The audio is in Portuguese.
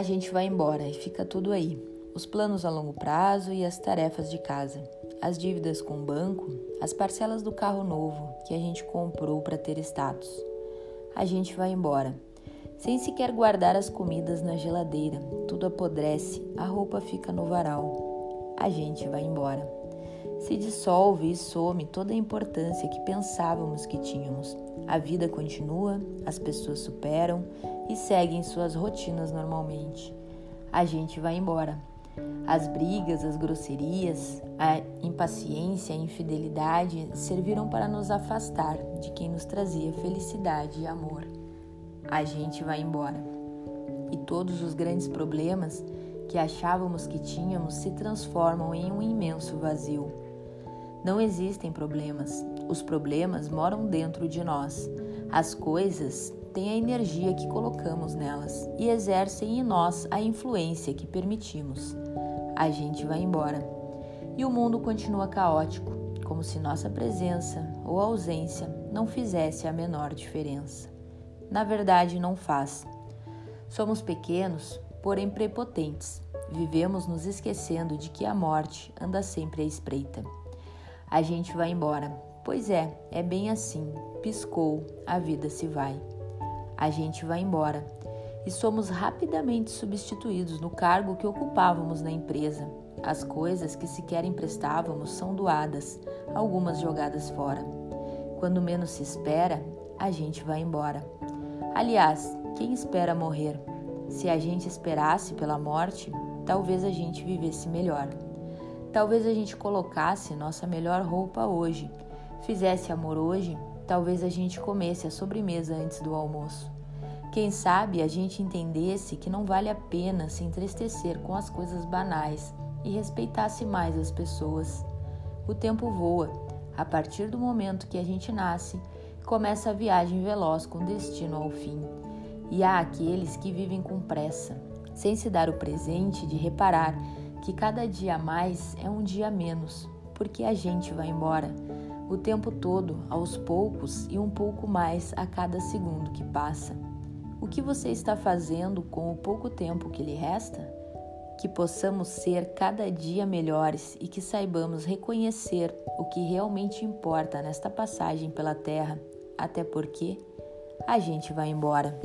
A gente vai embora e fica tudo aí. Os planos a longo prazo e as tarefas de casa, as dívidas com o banco, as parcelas do carro novo que a gente comprou para ter status. A gente vai embora, sem sequer guardar as comidas na geladeira. Tudo apodrece, a roupa fica no varal. A gente vai embora. Se dissolve e some toda a importância que pensávamos que tínhamos. A vida continua, as pessoas superam e seguem suas rotinas normalmente. A gente vai embora. As brigas, as grosserias, a impaciência, a infidelidade serviram para nos afastar de quem nos trazia felicidade e amor. A gente vai embora. E todos os grandes problemas que achávamos que tínhamos se transformam em um imenso vazio. Não existem problemas. Os problemas moram dentro de nós. As coisas têm a energia que colocamos nelas e exercem em nós a influência que permitimos. A gente vai embora. E o mundo continua caótico, como se nossa presença ou ausência não fizesse a menor diferença. Na verdade, não faz. Somos pequenos, porém prepotentes. Vivemos nos esquecendo de que a morte anda sempre à espreita a gente vai embora. Pois é, é bem assim. Piscou, a vida se vai. A gente vai embora e somos rapidamente substituídos no cargo que ocupávamos na empresa. As coisas que sequer emprestávamos são doadas, algumas jogadas fora. Quando menos se espera, a gente vai embora. Aliás, quem espera morrer? Se a gente esperasse pela morte, talvez a gente vivesse melhor. Talvez a gente colocasse nossa melhor roupa hoje, fizesse amor hoje, talvez a gente comesse a sobremesa antes do almoço. Quem sabe a gente entendesse que não vale a pena se entristecer com as coisas banais e respeitasse mais as pessoas. O tempo voa. A partir do momento que a gente nasce, começa a viagem veloz com destino ao fim. E há aqueles que vivem com pressa, sem se dar o presente de reparar que cada dia a mais é um dia a menos, porque a gente vai embora o tempo todo, aos poucos e um pouco mais a cada segundo que passa. O que você está fazendo com o pouco tempo que lhe resta? Que possamos ser cada dia melhores e que saibamos reconhecer o que realmente importa nesta passagem pela terra, até porque a gente vai embora.